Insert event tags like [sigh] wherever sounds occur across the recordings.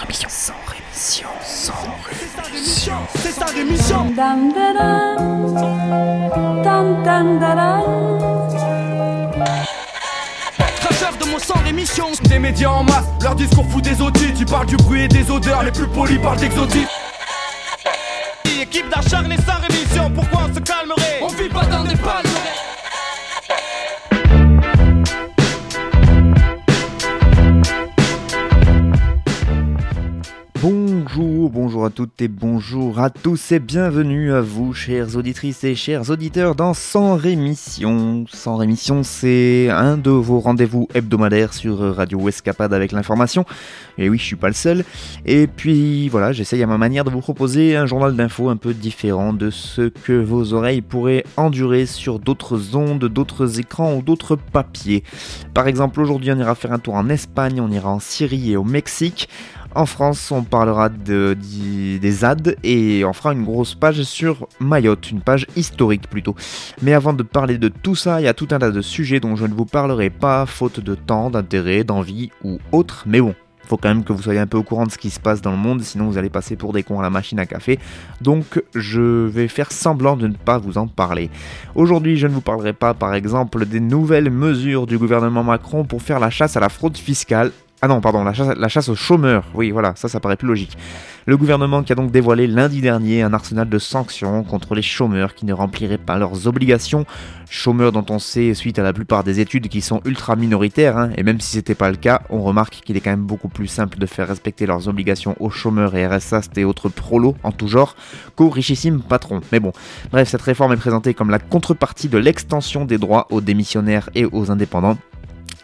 rémission. Sans rémission. Sans rémission. C'est sa rémission. Dam dam. Dam de mon sang rémission. Des médias en masse, leur discours fout des audits. Tu parles du bruit et des odeurs, les plus polis parlent d'exotisme. Équipe d'acharnés sans rémission, pourquoi on se calmerait? Bonjour, bonjour à toutes et bonjour à tous et bienvenue à vous, chères auditrices et chers auditeurs, dans Sans Rémission. Sans Rémission, c'est un de vos rendez-vous hebdomadaires sur Radio Escapade avec l'information. Et oui, je suis pas le seul. Et puis voilà, j'essaye à ma manière de vous proposer un journal d'infos un peu différent de ce que vos oreilles pourraient endurer sur d'autres ondes, d'autres écrans ou d'autres papiers. Par exemple, aujourd'hui, on ira faire un tour en Espagne, on ira en Syrie et au Mexique. En France, on parlera des ZAD et on fera une grosse page sur Mayotte, une page historique plutôt. Mais avant de parler de tout ça, il y a tout un tas de sujets dont je ne vous parlerai pas, faute de temps, d'intérêt, d'envie ou autre. Mais bon, faut quand même que vous soyez un peu au courant de ce qui se passe dans le monde, sinon vous allez passer pour des cons à la machine à café. Donc je vais faire semblant de ne pas vous en parler. Aujourd'hui, je ne vous parlerai pas par exemple des nouvelles mesures du gouvernement Macron pour faire la chasse à la fraude fiscale. Ah non, pardon, la chasse, aux chômeurs. Oui, voilà, ça, ça paraît plus logique. Le gouvernement qui a donc dévoilé lundi dernier un arsenal de sanctions contre les chômeurs qui ne rempliraient pas leurs obligations. Chômeurs dont on sait, suite à la plupart des études, qui sont ultra minoritaires, hein, et même si c'était pas le cas, on remarque qu'il est quand même beaucoup plus simple de faire respecter leurs obligations aux chômeurs et RSA et autres prolos en tout genre qu'aux richissimes patrons. Mais bon, bref, cette réforme est présentée comme la contrepartie de l'extension des droits aux démissionnaires et aux indépendants.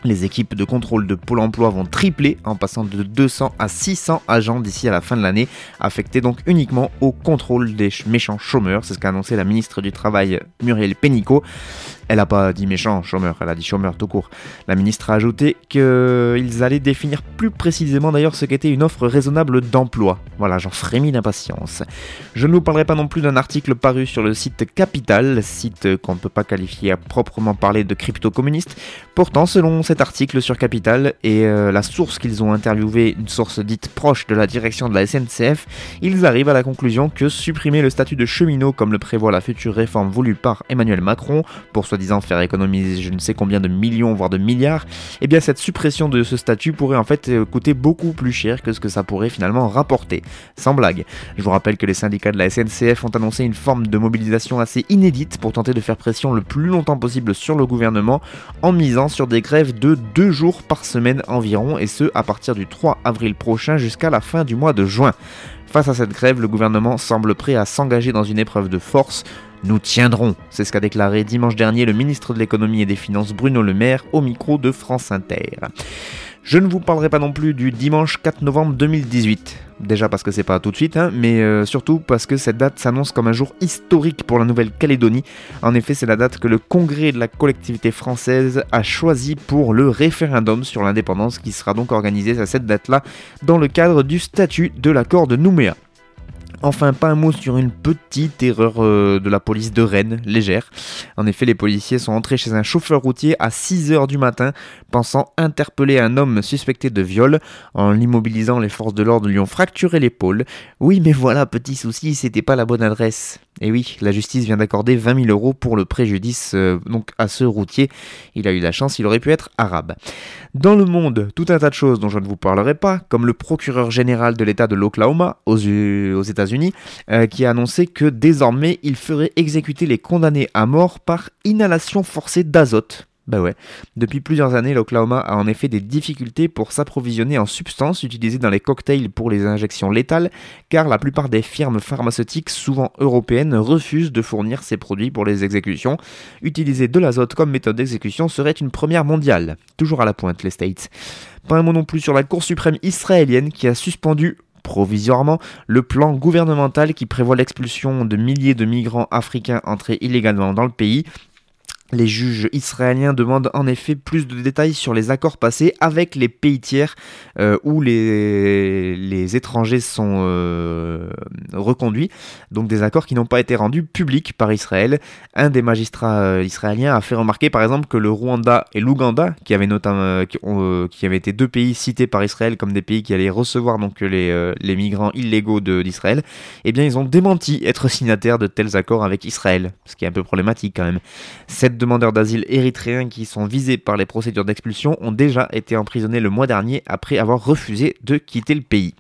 Les équipes de contrôle de Pôle emploi vont tripler en passant de 200 à 600 agents d'ici à la fin de l'année, affectés donc uniquement au contrôle des ch- méchants chômeurs. C'est ce qu'a annoncé la ministre du Travail Muriel Pénicaud. Elle n'a pas dit méchants chômeurs, elle a dit chômeurs tout court. La ministre a ajouté qu'ils allaient définir plus précisément d'ailleurs ce qu'était une offre raisonnable d'emploi. Voilà, j'en frémis d'impatience. Je ne vous parlerai pas non plus d'un article paru sur le site Capital, site qu'on ne peut pas qualifier à proprement parler de crypto-communiste. Pourtant, selon cet article sur Capital et euh, la source qu'ils ont interviewée, une source dite proche de la direction de la SNCF, ils arrivent à la conclusion que supprimer le statut de cheminot comme le prévoit la future réforme voulue par Emmanuel Macron, pour soi-disant faire économiser je ne sais combien de millions voire de milliards, eh bien cette suppression de ce statut pourrait en fait euh, coûter beaucoup plus cher que ce que ça pourrait finalement rapporter. Sans blague. Je vous rappelle que les syndicats de la SNCF ont annoncé une forme de mobilisation assez inédite pour tenter de faire pression le plus longtemps possible sur le gouvernement en misant sur des grèves de deux jours par semaine environ et ce à partir du 3 avril prochain jusqu'à la fin du mois de juin. Face à cette grève, le gouvernement semble prêt à s'engager dans une épreuve de force. Nous tiendrons, c'est ce qu'a déclaré dimanche dernier le ministre de l'économie et des finances Bruno Le Maire au micro de France Inter. Je ne vous parlerai pas non plus du dimanche 4 novembre 2018. Déjà parce que c'est pas tout de suite, hein, mais euh, surtout parce que cette date s'annonce comme un jour historique pour la Nouvelle-Calédonie. En effet, c'est la date que le Congrès de la collectivité française a choisi pour le référendum sur l'indépendance qui sera donc organisé à cette date-là dans le cadre du statut de l'accord de Nouméa. Enfin, pas un mot sur une petite erreur euh, de la police de Rennes, légère. En effet, les policiers sont entrés chez un chauffeur routier à 6h du matin, pensant interpeller un homme suspecté de viol. En l'immobilisant, les forces de l'ordre lui ont fracturé l'épaule. Oui, mais voilà, petit souci, c'était pas la bonne adresse. Et oui, la justice vient d'accorder 20 000 euros pour le préjudice euh, donc à ce routier. Il a eu la chance, il aurait pu être arabe. Dans le monde, tout un tas de choses dont je ne vous parlerai pas, comme le procureur général de l'État de l'Oklahoma aux, États-Unis, euh, qui a annoncé que désormais il ferait exécuter les condamnés à mort par inhalation forcée d'azote. Bah ouais. Depuis plusieurs années, l'Oklahoma a en effet des difficultés pour s'approvisionner en substances utilisées dans les cocktails pour les injections létales, car la plupart des firmes pharmaceutiques, souvent européennes, refusent de fournir ces produits pour les exécutions. Utiliser de l'azote comme méthode d'exécution serait une première mondiale. Toujours à la pointe, les States. Pas un mot non plus sur la Cour suprême israélienne qui a suspendu provisoirement le plan gouvernemental qui prévoit l'expulsion de milliers de migrants africains entrés illégalement dans le pays. Les juges israéliens demandent en effet plus de détails sur les accords passés avec les pays tiers euh, où les, les, étrangers sont euh, reconduits, donc des accords qui n'ont pas été rendus publics par Israël. Un des magistrats euh, israéliens a fait remarquer par exemple que le Rwanda et l'Ouganda, qui avaient notamment qui, avaient été deux pays cités par Israël comme des pays qui allaient recevoir donc les, les migrants illégaux d'Israël, eh bien ils ont démenti être signataires de tels accords avec Israël, ce qui est un peu problématique quand même. Demandeurs d'asile érythréens qui sont visés par les procédures d'expulsion ont déjà été emprisonnés le mois dernier après avoir refusé de quitter le pays.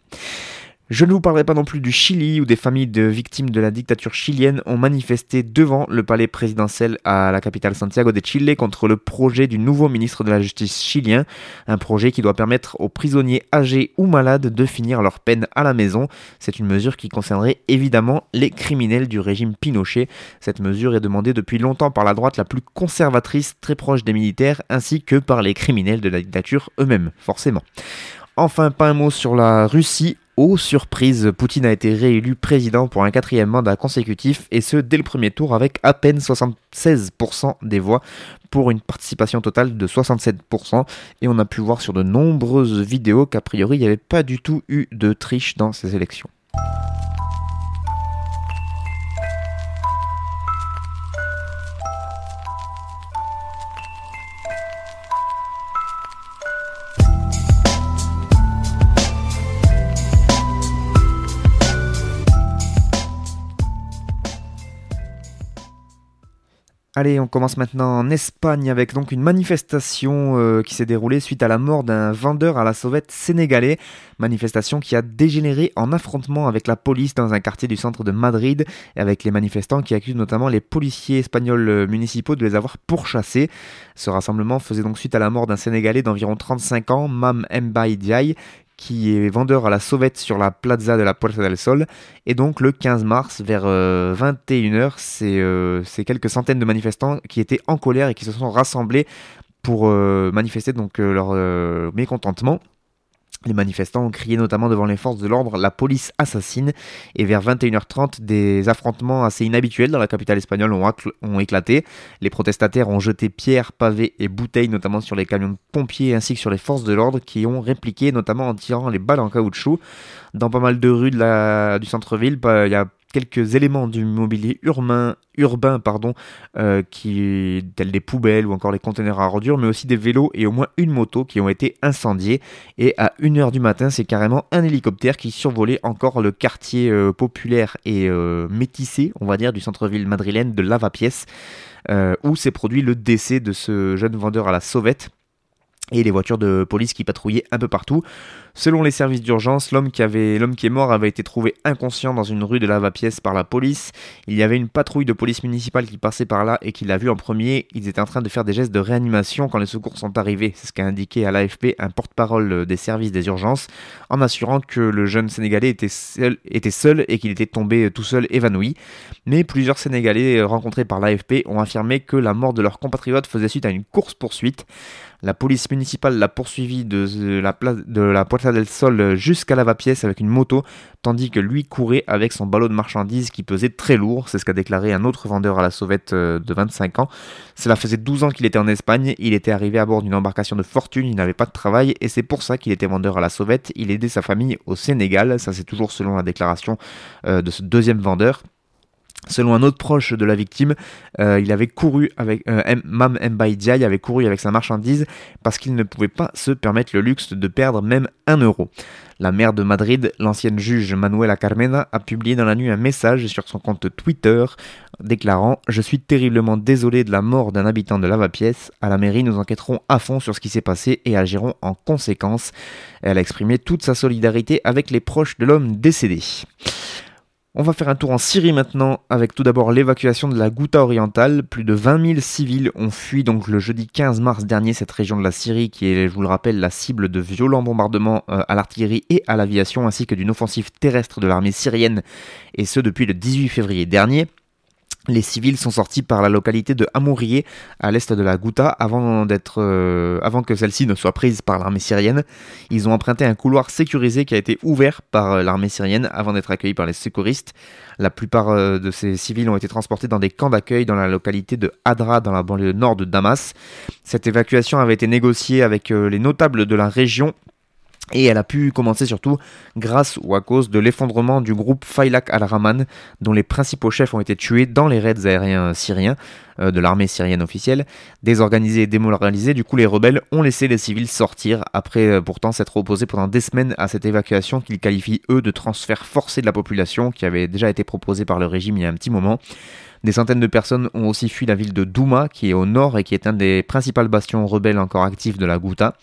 Je ne vous parlerai pas non plus du Chili où des familles de victimes de la dictature chilienne ont manifesté devant le palais présidentiel à la capitale Santiago de Chile contre le projet du nouveau ministre de la Justice chilien, un projet qui doit permettre aux prisonniers âgés ou malades de finir leur peine à la maison. C'est une mesure qui concernerait évidemment les criminels du régime Pinochet. Cette mesure est demandée depuis longtemps par la droite la plus conservatrice, très proche des militaires, ainsi que par les criminels de la dictature eux-mêmes, forcément. Enfin, pas un mot sur la Russie Oh surprise, Poutine a été réélu président pour un quatrième mandat consécutif et ce dès le premier tour avec à peine 76% des voix pour une participation totale de 67% et on a pu voir sur de nombreuses vidéos qu'a priori il n'y avait pas du tout eu de triche dans ces élections. Allez, on commence maintenant en Espagne avec donc une manifestation euh, qui s'est déroulée suite à la mort d'un vendeur à la sauvette sénégalais. Manifestation qui a dégénéré en affrontement avec la police dans un quartier du centre de Madrid et avec les manifestants qui accusent notamment les policiers espagnols euh, municipaux de les avoir pourchassés. Ce rassemblement faisait donc suite à la mort d'un Sénégalais d'environ 35 ans, Mam Mbaye Diaye, qui est vendeur à la sauvette sur la plaza de la Puerta del Sol. Et donc le 15 mars, vers 21h, euh, c'est quelques centaines de manifestants qui étaient en colère et qui se sont rassemblés pour euh, manifester donc euh, leur mécontentement. Les manifestants ont crié notamment devant les forces de l'ordre la police assassine et vers 21h30 des affrontements assez inhabituels dans la capitale espagnole ont, éclaté. Les protestataires ont jeté pierres, pavés et bouteilles notamment sur les camions de pompiers ainsi que sur les forces de l'ordre qui ont répliqué notamment en tirant les balles en caoutchouc. Dans pas mal de rues du centre-ville, bah, il y a quelques éléments du mobilier urbain, urbain euh, qui, tels des poubelles ou encore les conteneurs à ordures, mais aussi des vélos et au moins une moto qui ont été incendiés. Et à 1h du matin, c'est carrément un hélicoptère qui survolait encore le quartier euh, populaire et euh, métissé, on va dire, du centre-ville madrilène de Lavapiés, où s'est produit le décès de ce jeune vendeur à la sauvette et les voitures de police qui patrouillaient un peu partout. Selon les services d'urgence, l'homme qui, avait, l'homme qui est mort avait été trouvé inconscient dans une rue de lava-pièce par la police. Il y avait une patrouille de police municipale qui passait par là et qui l'a vu en premier. Ils étaient en train de faire des gestes de réanimation quand les secours sont arrivés. C'est ce qu'a indiqué à l'AFP un porte-parole des services des urgences en assurant que le jeune Sénégalais était seul, était seul et qu'il était tombé tout seul évanoui. Mais plusieurs Sénégalais rencontrés par l'AFP ont affirmé que la mort de leur compatriote faisait suite à une course-poursuite. La police municipale l'a poursuivi de la, place, Puerta del Sol jusqu'à la va-pièce avec une moto, tandis que lui courait avec son ballot de marchandises qui pesait très lourd. C'est ce qu'a déclaré un autre vendeur à la sauvette euh, de 25 ans. Cela faisait 12 ans qu'il était en Espagne. Il était arrivé à bord d'une embarcation de fortune. Il n'avait pas de travail et c'est pour ça qu'il était vendeur à la sauvette. Il aidait sa famille au Sénégal. Ça, c'est toujours selon la déclaration euh, de ce deuxième vendeur. Selon un autre proche de la victime, euh, il avait couru avec euh, Mam Mbaye avait couru avec sa marchandise parce qu'il ne pouvait pas se permettre le luxe de perdre même un euro. La maire de Madrid, l'ancienne juge Manuela Carmena, a publié dans la nuit un message sur son compte Twitter déclarant Je suis terriblement désolé de la mort d'un habitant de Lavapiés. À la mairie, nous enquêterons à fond sur ce qui s'est passé et agirons en conséquence. Elle a exprimé toute sa solidarité avec les proches de l'homme décédé. On va faire un tour en Syrie maintenant, avec tout d'abord l'évacuation de la Ghouta orientale. Plus de 20 000 civils ont fui donc le jeudi 15 mars dernier cette région de la Syrie, qui est, je vous le rappelle, la cible de violents bombardements euh, à l'artillerie et à l'aviation, ainsi que d'une offensive terrestre de l'armée syrienne, et ce depuis le 18 février dernier. Les civils sont sortis par la localité de Amourié, à l'est de la Ghouta, avant, d'être, euh, avant que celle-ci ne soit prise par l'armée syrienne. Ils ont emprunté un couloir sécurisé qui a été ouvert par euh, l'armée syrienne avant d'être accueillis par les secouristes. La plupart euh, de ces civils ont été transportés dans des camps d'accueil dans la localité de Hadra, dans la banlieue nord de Damas. Cette évacuation avait été négociée avec les notables de la région et elle a pu commencer surtout grâce ou à cause de l'effondrement du groupe Faylak al-Rahman, dont les principaux chefs ont été tués dans les raids aériens syriens euh, de l'armée syrienne officielle. Désorganisés et démoralisés, du coup les rebelles ont laissé les civils sortir, après euh, pourtant s'être opposés pendant des semaines à cette évacuation qu'ils qualifient eux de transfert forcé de la population, qui avait déjà été proposée par le régime il y a un petit moment. Des centaines de personnes ont aussi fui la ville de Douma, qui est au nord et qui est un des principaux bastions rebelles encore actifs de la Ghouta.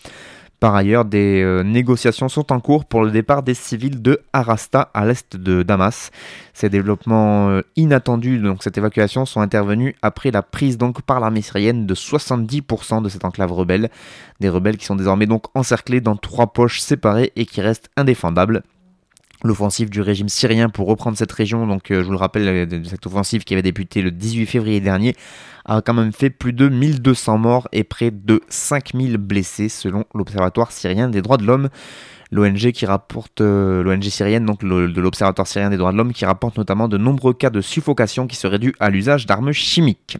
Par ailleurs, des euh, négociations sont en cours pour le départ des civils de Arasta à l'est de Damas. Ces développements euh, inattendus, donc cette évacuation, sont intervenus après la prise donc par l'armée syrienne de 70% de cette enclave rebelle. Des rebelles qui sont désormais donc encerclés dans trois poches séparées et qui restent indéfendables l'offensive du régime syrien pour reprendre cette région. Donc, euh, je vous le rappelle, cette offensive qui avait débuté le 18 février dernier a quand même fait plus de 1200 morts et près de 5000 blessés selon l'Observatoire syrien des droits de l'homme. L'ONG qui rapporte, euh, l'ONG syrienne, donc de l'Observatoire syrien des droits de l'homme, qui rapporte notamment de nombreux cas de suffocation qui seraient dus à l'usage d'armes chimiques.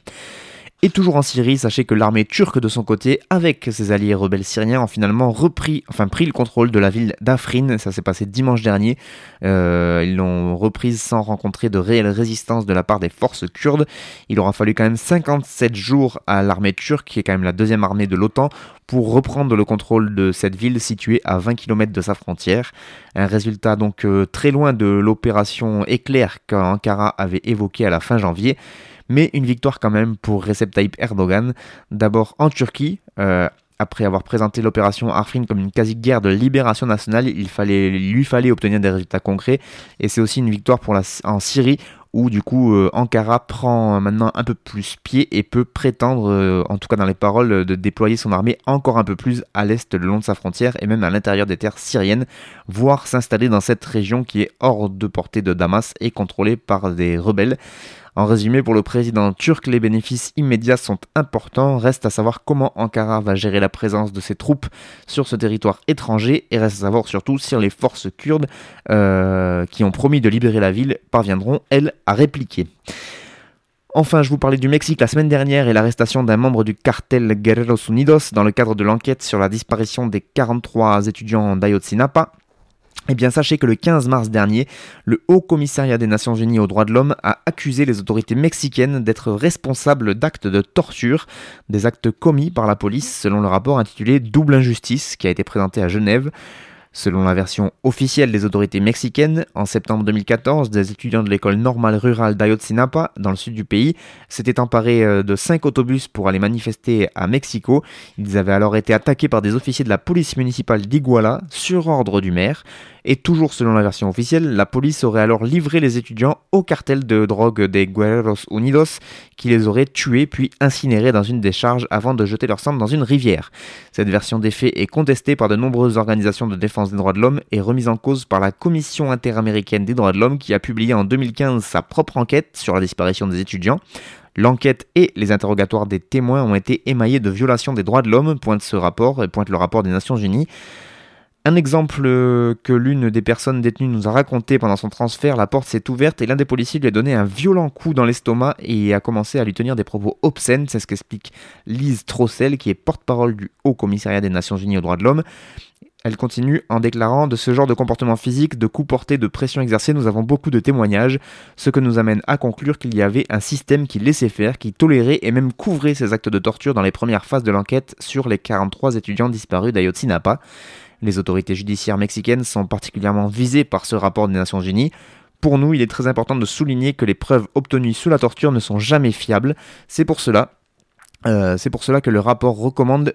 Et toujours en Syrie, sachez que l'armée turque de son côté, avec ses alliés rebelles syriens, ont finalement repris, pris le contrôle de la ville d'Afrin. Ça s'est passé dimanche dernier. Euh, ils l'ont reprise sans rencontrer de réelle résistance de la part des forces kurdes. Il aura fallu quand même 57 jours à l'armée turque, qui est quand même la deuxième armée de l'OTAN, pour reprendre le contrôle de cette ville située à 20 km de sa frontière. Un résultat donc euh, très loin de l'opération éclair qu'Ankara avait évoqué à la fin janvier mais une victoire quand même pour Recep Tayyip Erdogan, d'abord en Turquie. Euh, après avoir présenté l'opération Arfin comme une quasi-guerre de libération nationale, il, fallait, lui fallait obtenir des résultats concrets. Et c'est aussi une victoire en Syrie, où du coup euh, Ankara prend maintenant un peu plus pied et peut prétendre, euh, en tout cas dans les paroles, de déployer son armée encore un peu plus à l'est le long de sa frontière et même à l'intérieur des terres syriennes, voire s'installer dans cette région qui est hors de portée de Damas et contrôlée par des rebelles. En résumé, pour le président turc, les bénéfices immédiats sont importants. Reste à savoir comment Ankara va gérer la présence de ses troupes sur ce territoire étranger et reste à savoir surtout si les forces kurdes euh, qui ont promis de libérer la ville parviendront, elles, à répliquer. Enfin, je vous parlais du Mexique la semaine dernière et l'arrestation d'un membre du cartel Guerreros Unidos dans le cadre de l'enquête sur la disparition des 43 étudiants d'Ayotzinapa. Eh bien, sachez que le 15 mars dernier, le Haut Commissariat des Nations Unies aux droits de l'homme a accusé les autorités mexicaines d'être responsables d'actes de torture, des actes commis par la police, selon le rapport intitulé Double injustice, qui a été présenté à Genève. Selon la version officielle des autorités mexicaines, en septembre 2014, des étudiants de l'école normale rurale d'Ayotzinapa, dans le sud du pays, s'étaient emparés euh, de cinq autobus pour aller manifester à Mexico. Ils avaient alors été attaqués par des officiers de la police municipale d'Iguala, sur ordre du maire. Et toujours selon la version officielle, la police aurait alors livré les étudiants au cartel de drogue des Guerreros Unidos, qui les aurait tués puis incinérés dans une décharge avant de jeter leur sang dans une rivière. Cette version des faits est contestée par de nombreuses organisations de défense des droits de l'homme et remise en cause par la Commission interaméricaine des droits de l'homme qui a publié en 2015 sa propre enquête sur la disparition des étudiants. L'enquête et les interrogatoires des témoins ont été émaillés de violations des droits de l'homme, pointe ce rapport et pointe le rapport des Nations Unies. Un exemple que l'une des personnes détenues nous a raconté pendant son transfert, la porte s'est ouverte et l'un des policiers lui a donné un violent coup dans l'estomac et a commencé à lui tenir des propos obscènes. C'est ce qu'explique Lise Trossel, qui est porte-parole du Haut Commissariat des Nations Unies aux droits de l'homme. Elle continue en déclarant de ce genre de comportement physique, de coups portés, de pression exercée, nous avons beaucoup de témoignages, ce que nous amène à conclure qu'il y avait un système qui laissait faire, qui tolérait et même couvrait ces actes de torture dans les premières phases de l'enquête sur les 43 étudiants disparus d'Ayotzinapa. Les autorités judiciaires mexicaines sont particulièrement visées par ce rapport des Nations Unies. Pour nous, il est très important de souligner que les preuves obtenues sous la torture ne sont jamais fiables. C'est pour cela, euh, que le rapport recommande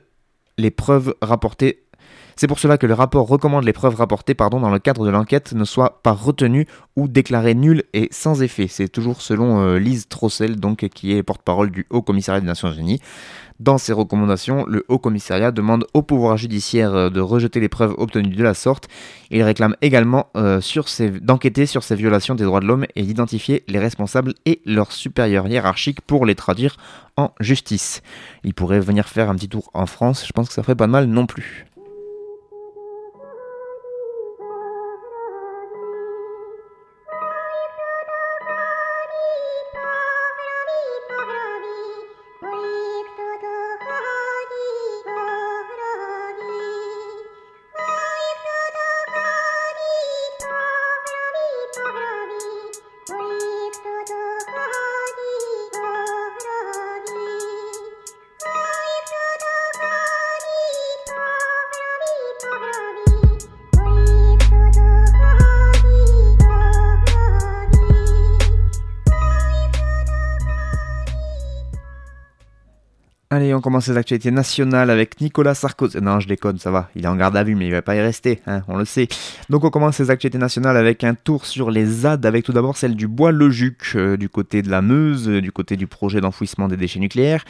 les preuves rapportées C'est pour cela que le rapport recommande les preuves rapportées dans le cadre de l'enquête ne soient pas retenues ou déclarées nulles et sans effet. C'est toujours selon euh, Lise Trossel, donc, qui est porte-parole du Haut Commissariat des Nations Unies. Dans ses recommandations, le Haut Commissariat demande au pouvoir judiciaire euh, de rejeter les preuves obtenues de la sorte. Il réclame également euh, d'enquêter sur ces violations des droits de l'homme et d'identifier les responsables et leurs supérieurs hiérarchiques pour les traduire en justice. Il pourrait venir faire un petit tour en France, je pense que ça ferait pas de mal non plus. Allez, on commence les actualités nationales avec Nicolas Sarkozy. Non, je déconne, ça va. Il est en garde à vue, mais il va pas y rester, hein, on le sait. Donc, on commence les actualités nationales avec un tour sur les ZAD, avec tout d'abord celle du Bois-le-Juc, euh, du côté de la Meuse, euh, du côté du projet d'enfouissement des déchets nucléaires.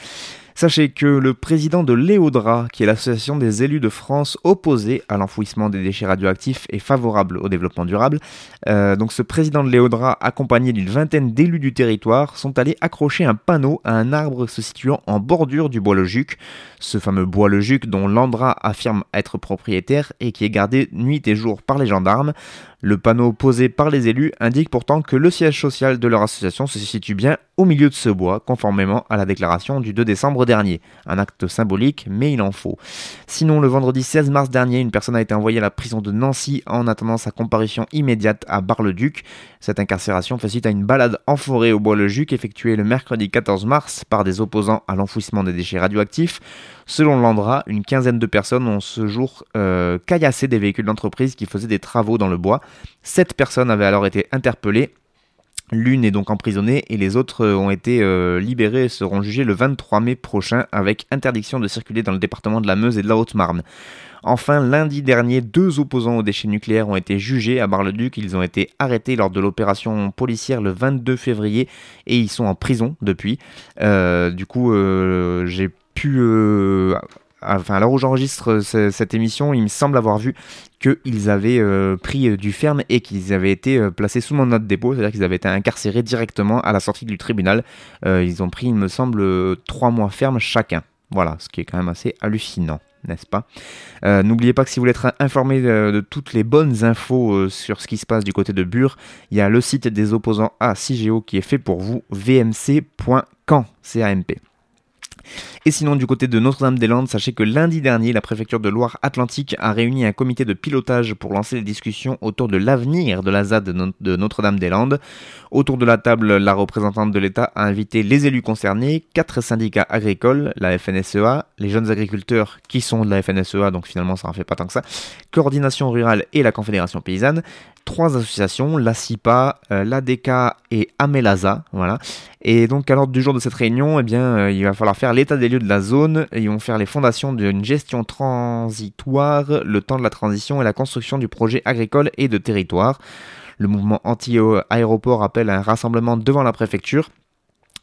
Sachez que le président de l'EODRA, qui est l'association des élus de France opposée à l'enfouissement des déchets radioactifs et favorable au développement durable, euh, donc ce président de l'EODRA, accompagné d'une vingtaine d'élus du territoire, sont allés accrocher un panneau à un arbre se situant en bordure du bois le Juc, ce fameux bois le Juc dont l'Andra affirme être propriétaire et qui est gardé nuit et jour par les gendarmes. Le panneau posé par les élus indique pourtant que le siège social de leur association se situe bien au milieu de ce bois, conformément à la déclaration du 2 décembre dernier. Un acte symbolique, mais il en faut. Sinon, le vendredi 16 mars dernier, une personne a été envoyée à la prison de Nancy en attendant sa comparution immédiate à Bar-le-Duc. Cette incarcération fait suite à une balade en forêt au Bois-le-Juc effectuée le mercredi 14 mars par des opposants à l'enfouissement des déchets radioactifs. Selon l'Andra, une quinzaine de personnes ont ce jour euh, caillassé des véhicules d'entreprise qui faisaient des travaux dans le bois. Sept personnes avaient alors été interpellées L'une est donc emprisonnée et les autres ont été euh, libérées et seront jugées le 23 mai prochain avec interdiction de circuler dans le département de la Meuse et de la Haute-Marne. Enfin, lundi dernier, deux opposants aux déchets nucléaires ont été jugés à Bar-le-Duc. Ils ont été arrêtés lors de l'opération policière le 22 février et ils sont en prison depuis. Euh, du coup, j'ai pu l'heure où j'enregistre cette émission, il me semble avoir vu qu'ils avaient euh, pris euh, du ferme et qu'ils avaient été euh, placés sous mon note dépôt, c'est-à-dire qu'ils avaient été incarcérés directement à la sortie du tribunal. ils ont pris, il me semble, trois mois ferme chacun. Voilà, ce qui est quand même assez hallucinant n'est-ce pas? N'oubliez pas que si vous voulez être informé de, toutes les bonnes infos sur ce qui se passe du côté de Bure, il y a le site des opposants à CIGEO qui est fait pour vous, vmc.camp, C-A-M-P. Et sinon, du côté de Notre-Dame-des-Landes, sachez que lundi dernier, la préfecture de Loire-Atlantique a réuni un comité de pilotage pour lancer les discussions autour de l'avenir de la ZAD de Notre-Dame-des-Landes. Autour de la table, la représentante de l'État a invité les élus concernés, quatre syndicats agricoles, la FNSEA, les jeunes agriculteurs qui sont de la FNSEA, donc finalement ça en fait pas tant que ça, Coordination rurale et la Confédération paysanne, trois associations, la CIPA, euh, l'ADK et Amelaza, voilà. Et donc à l'ordre du jour de cette réunion, eh bien, euh, il va falloir faire l'état des lieux de la zone, et ils vont faire les fondations d'une gestion transitoire, le temps de la transition et la construction du projet agricole et de territoire. Le mouvement anti-aéroport appelle à un rassemblement devant la préfecture.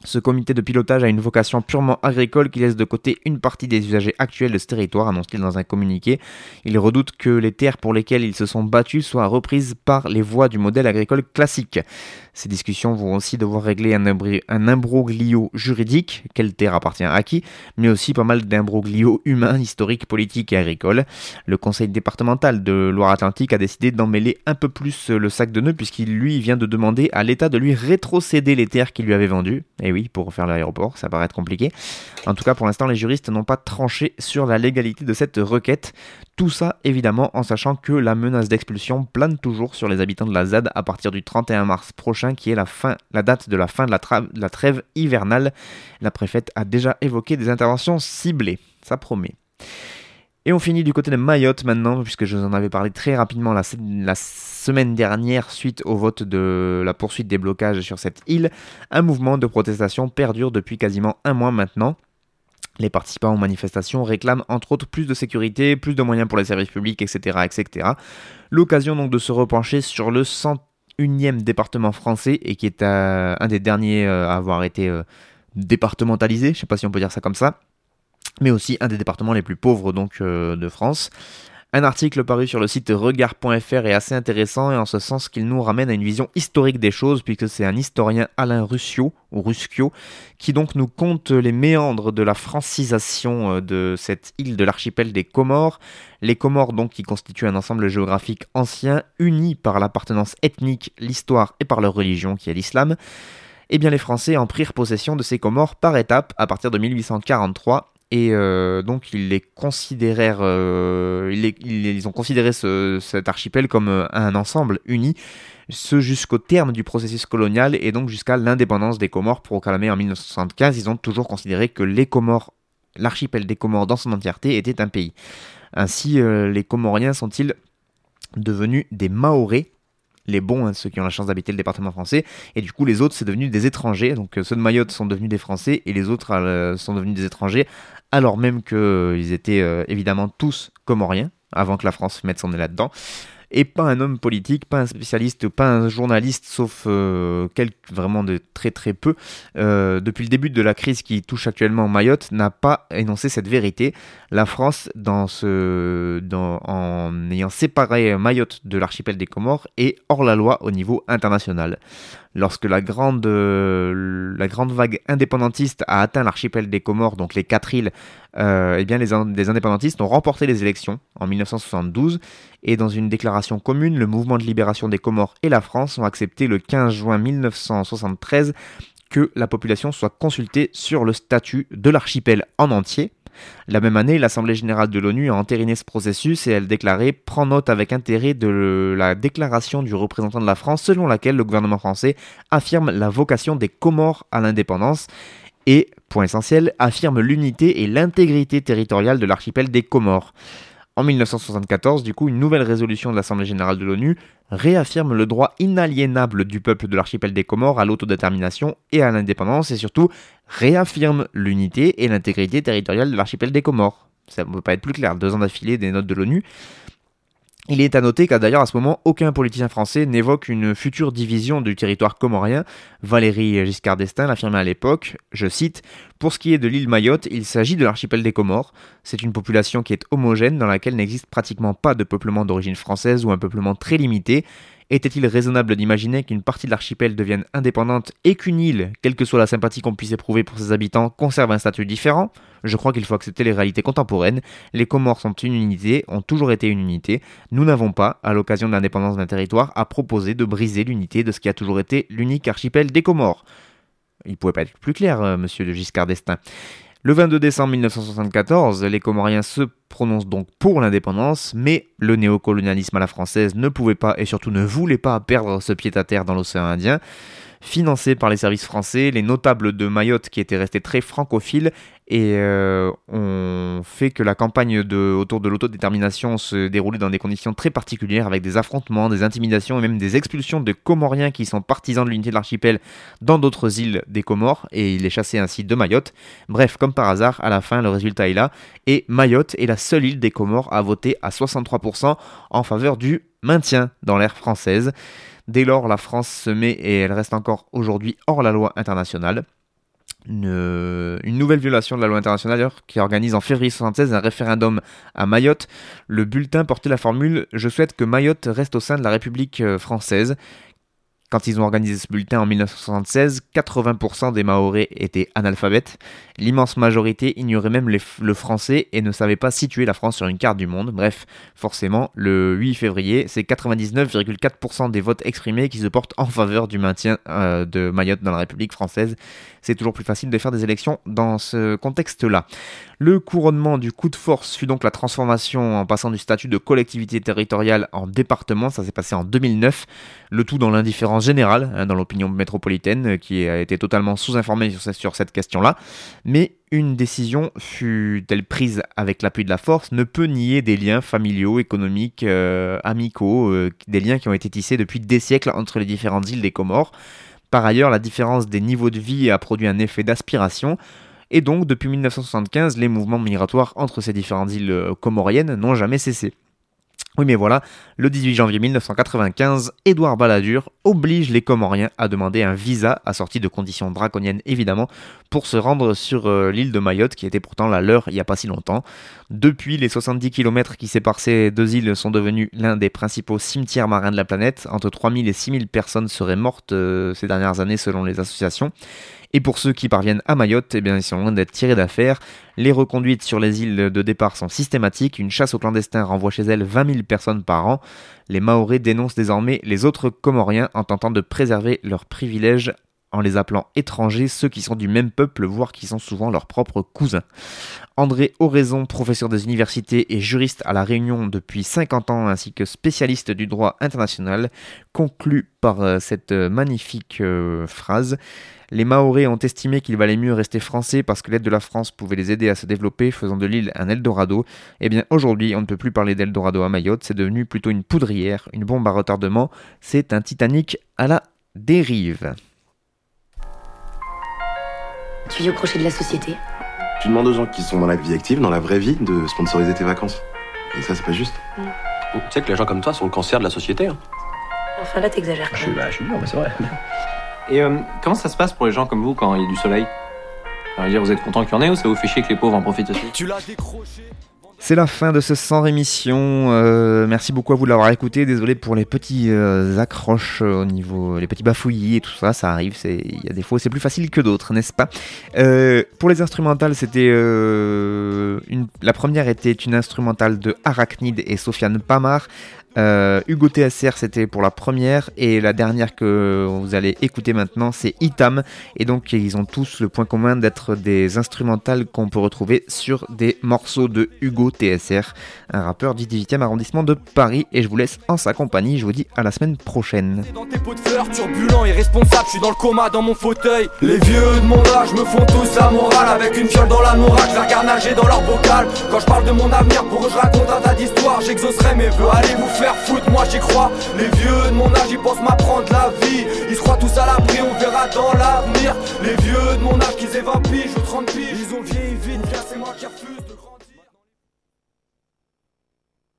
Ce comité de pilotage a une vocation purement agricole qui laisse de côté une partie des usagers actuels de ce territoire, annonce-t-il dans un communiqué. Il redoute que les terres pour lesquelles ils se sont battus soient reprises par les voies du modèle agricole classique. Ces discussions vont aussi devoir régler un, imbroglio juridique, quelle terre appartient à qui, mais aussi pas mal d'imbroglio humains, historiques, politiques et agricoles. Le conseil départemental de Loire-Atlantique a décidé d'emmêler un peu plus le sac de nœuds puisqu'il lui vient de demander à l'État de lui rétrocéder les terres qu'il lui avait vendues. Et oui, pour refaire l'aéroport, ça paraît être compliqué. En tout cas, pour l'instant, les juristes n'ont pas tranché sur la légalité de cette requête. Tout ça, évidemment, en sachant que la menace d'expulsion plane toujours sur les habitants de la ZAD à partir du 31 mars prochain, qui est la, fin, la date de la fin de la, trêve hivernale. La préfète a déjà évoqué des interventions ciblées. Ça promet. Et on finit du côté de Mayotte maintenant, puisque je vous en avais parlé très rapidement la, semaine dernière suite au vote de la poursuite des blocages sur cette île. Un mouvement de protestation perdure depuis quasiment un mois maintenant. Les participants aux manifestations réclament entre autres plus de sécurité, plus de moyens pour les services publics, etc. etc. L'occasion donc de se repencher sur le 101e département français et qui est euh, un des derniers euh, à avoir été euh, départementalisé, je ne sais pas si on peut dire ça comme ça, mais aussi un des départements les plus pauvres donc de France. Un article paru sur le site regard.fr est assez intéressant et en ce sens qu'il nous ramène à une vision historique des choses puisque c'est un historien Alain Ruscio ou qui donc nous conte les méandres de la francisation euh, de cette île de l'archipel des Comores. Les Comores donc qui constituent un ensemble géographique ancien uni par l'appartenance ethnique, l'histoire et par leur religion qui est l'islam. Eh bien les Français en prirent possession de ces Comores par étapes à partir de 1843 et euh, donc ils les considérèrent, euh, ont considéré cet archipel comme euh, un ensemble uni, ce jusqu'au terme du processus colonial et donc jusqu'à l'indépendance des Comores proclamée en 1975. Ils ont toujours considéré que les Comores, l'archipel des Comores dans son entièreté était un pays. Ainsi, les Comoriens sont-ils devenus des Maorés les bons, hein, ceux qui ont la chance d'habiter le département français, et du coup les autres c'est devenu des étrangers, donc ceux de Mayotte sont devenus des Français et les autres sont devenus des étrangers alors même qu'ils euh, étaient euh, évidemment tous comoriens, avant que la France mette son nez là-dedans et pas un homme politique, pas un spécialiste, pas un journaliste, sauf euh, quelques, vraiment de très très peu, depuis le début de la crise qui touche actuellement Mayotte, n'a pas énoncé cette vérité. La France, en ayant séparé Mayotte de l'archipel des Comores, est hors la loi au niveau international lorsque la grande, euh, la grande vague indépendantiste a atteint l'archipel des Comores, donc les quatre îles, euh, eh bien les, les, indépendantistes ont remporté les élections en 1972 et dans une déclaration commune, le mouvement de libération des Comores et la France ont accepté le 15 juin 1973 que la population soit consultée sur le statut de l'archipel en entier. La même année, l'Assemblée générale de l'ONU a entériné ce processus et elle déclarait Prend note avec intérêt de la déclaration du représentant de la France selon laquelle le gouvernement français affirme la vocation des Comores à l'indépendance et, point essentiel, affirme l'unité et l'intégrité territoriale de l'archipel des Comores. En 1974, du coup, une nouvelle résolution de l'Assemblée générale de l'ONU réaffirme le droit inaliénable du peuple de l'archipel des Comores à l'autodétermination et à l'indépendance et surtout réaffirme l'unité et l'intégrité territoriale de l'archipel des Comores. Ça ne peut pas être plus clair, deux ans d'affilée des notes de l'ONU. Il est à noter qu'à d'ailleurs à ce moment, aucun politicien français n'évoque une future division du territoire comorien. Valérie Giscard d'Estaing l'affirmait à l'époque, je cite, Pour ce qui est de l'île Mayotte, il s'agit de l'archipel des Comores. C'est une population qui est homogène dans laquelle n'existe pratiquement pas de peuplement d'origine française ou un peuplement très limité. Était-il raisonnable d'imaginer qu'une partie de l'archipel devienne indépendante et qu'une île, quelle que soit la sympathie qu'on puisse éprouver pour ses habitants, conserve un statut différent? Je crois qu'il faut accepter les réalités contemporaines. Les Comores sont une unité, ont toujours été une unité. Nous n'avons pas, à l'occasion de l'indépendance d'un territoire, à proposer de briser l'unité de ce qui a toujours été l'unique archipel des Comores. Il pouvait pas être plus clair, euh, monsieur de Giscard d'Estaing. Le 22 décembre 1974, les Comoriens se prononcent donc pour l'indépendance, mais le néocolonialisme à la française ne pouvait pas et surtout ne voulait pas perdre ce pied-à-terre dans l'océan Indien. Financés par les services français, les notables de Mayotte qui étaient restés très francophiles et euh, ont fait que la campagne autour de l'autodétermination se déroulait dans des conditions très particulières avec des affrontements, des intimidations et même des expulsions de Comoriens qui sont partisans de l'unité de l'archipel dans d'autres îles des Comores et il les chassaient ainsi de Mayotte. Bref, comme par hasard, à la fin, le résultat est là et Mayotte est la seule île des Comores à voter à 63% en faveur du maintien dans l'ère française. Dès lors, la France se met, et elle reste encore aujourd'hui hors la loi internationale. Une, nouvelle violation de la loi internationale qui organise en février 1976 un référendum à Mayotte. Le bulletin portait la formule Je souhaite que Mayotte reste au sein de la République euh, française. Quand ils ont organisé ce bulletin en 1976, 80% des Maoris étaient analphabètes. L'immense majorité ignorait même le français et ne savait pas situer la France sur une carte du monde. Bref, forcément, le 8 février, c'est 99,4% des votes exprimés qui se portent en faveur du maintien euh, de Mayotte dans la République française. C'est toujours plus facile de faire des élections dans ce contexte-là. Le couronnement du coup de force fut donc la transformation en passant du statut de collectivité territoriale en département, ça s'est passé en 2009, le tout dans l'indifférence générale, hein, dans l'opinion métropolitaine, euh, qui a été totalement sous-informée sur, cette question-là, mais une décision fut-elle prise avec l'appui de la force, ne peut nier des liens familiaux, économiques, euh, amicaux, euh, des liens qui ont été tissés depuis des siècles entre les différentes îles des Comores. Par ailleurs, la différence des niveaux de vie a produit un effet d'aspiration, Et donc, depuis 1975, les mouvements migratoires entre ces différentes îles euh, comoriennes n'ont jamais cessé. Oui, mais voilà, le 18 janvier 1995, Édouard Balladur oblige les Comoriens à demander un visa, assorti de conditions draconiennes évidemment, pour se rendre sur euh, l'île de Mayotte, qui était pourtant la leur il n'y a pas si longtemps. Depuis, les 70 km qui séparent ces deux îles sont devenus l'un des principaux cimetières marins de la planète. Entre 3000 et 6000 personnes seraient mortes euh, ces dernières années selon les associations. Et pour ceux qui parviennent à Mayotte, eh bien, ils sont loin d'être tirés d'affaire. Les reconduites sur les îles de départ sont systématiques. Une chasse aux clandestins renvoie chez elles 20 000 personnes par an. Les Maoris dénoncent désormais les autres Comoriens en tentant de préserver leurs privilèges en les appelant étrangers, ceux qui sont du même peuple, voire qui sont souvent leurs propres cousins. André Oraison, professeur des universités et juriste à La Réunion depuis 50 ans, ainsi que spécialiste du droit international, conclut par euh, cette magnifique euh, phrase les Maoris ont estimé qu'il valait mieux rester français parce que l'aide de la France pouvait les aider à se développer, faisant de l'île un Eldorado. Eh bien, aujourd'hui, on ne peut plus parler d'Eldorado à Mayotte, c'est devenu plutôt une poudrière, une bombe à retardement. C'est un Titanic à la dérive. Tu vis au crochet de la société Tu demandes aux gens qui sont dans la vie active, dans la vraie vie, de sponsoriser tes vacances. Et ça, c'est pas juste. Tu sais que les gens comme toi sont le cancer de la société. Hein. Enfin là, t'exagères Je quand suis, même. bah, je suis dur, mais c'est vrai. [laughs] Et euh, comment ça se passe pour les gens comme vous quand il y a du soleil? Dire, vous êtes content qu'il y en ait ou ça vous fait chier que les pauvres en profitent aussi? Tu l'as décroché. C'est la fin de ce sans rémission. Euh, merci beaucoup à vous de l'avoir écouté. Désolé pour les petits euh, accroches euh, au niveau, les petits bafouillis et tout ça. Ça arrive. Il y a des fois, c'est plus facile que d'autres, n'est-ce pas? Euh, Pour les instrumentales, c'était la première était une instrumentale de Arachnid et Sofiane Pamar. Euh, Hugo TSR, c'était pour la première, et la dernière que vous allez écouter maintenant, c'est Itam. Et donc, ils ont tous le point commun d'être des instrumentales qu'on peut retrouver sur des morceaux de Hugo TSR, un rappeur du 18e arrondissement de Paris. Et je vous laisse en sa compagnie. Je vous dis à la semaine prochaine. Dans tes pots de fleurs, turbulent, irresponsable, je suis dans le coma dans mon fauteuil. Les vieux de mon âge me font tous la morale avec une fiole dans la morale, je regarde nager dans leur bocal. Quand je parle de mon avenir, pour eux je raconte un tas d'histoires, j'exaucerai mes vœux, allez vous faire moi j'y crois. Les vieux de mon âge, ils pensent m'apprendre la vie, ils se croient tous à l'abri, on verra dans l'avenir. Les vieux de mon âge, qu'ils aient 20 piges ou 30 piges, ils ont vieilli vite, c'est moi qui refuse.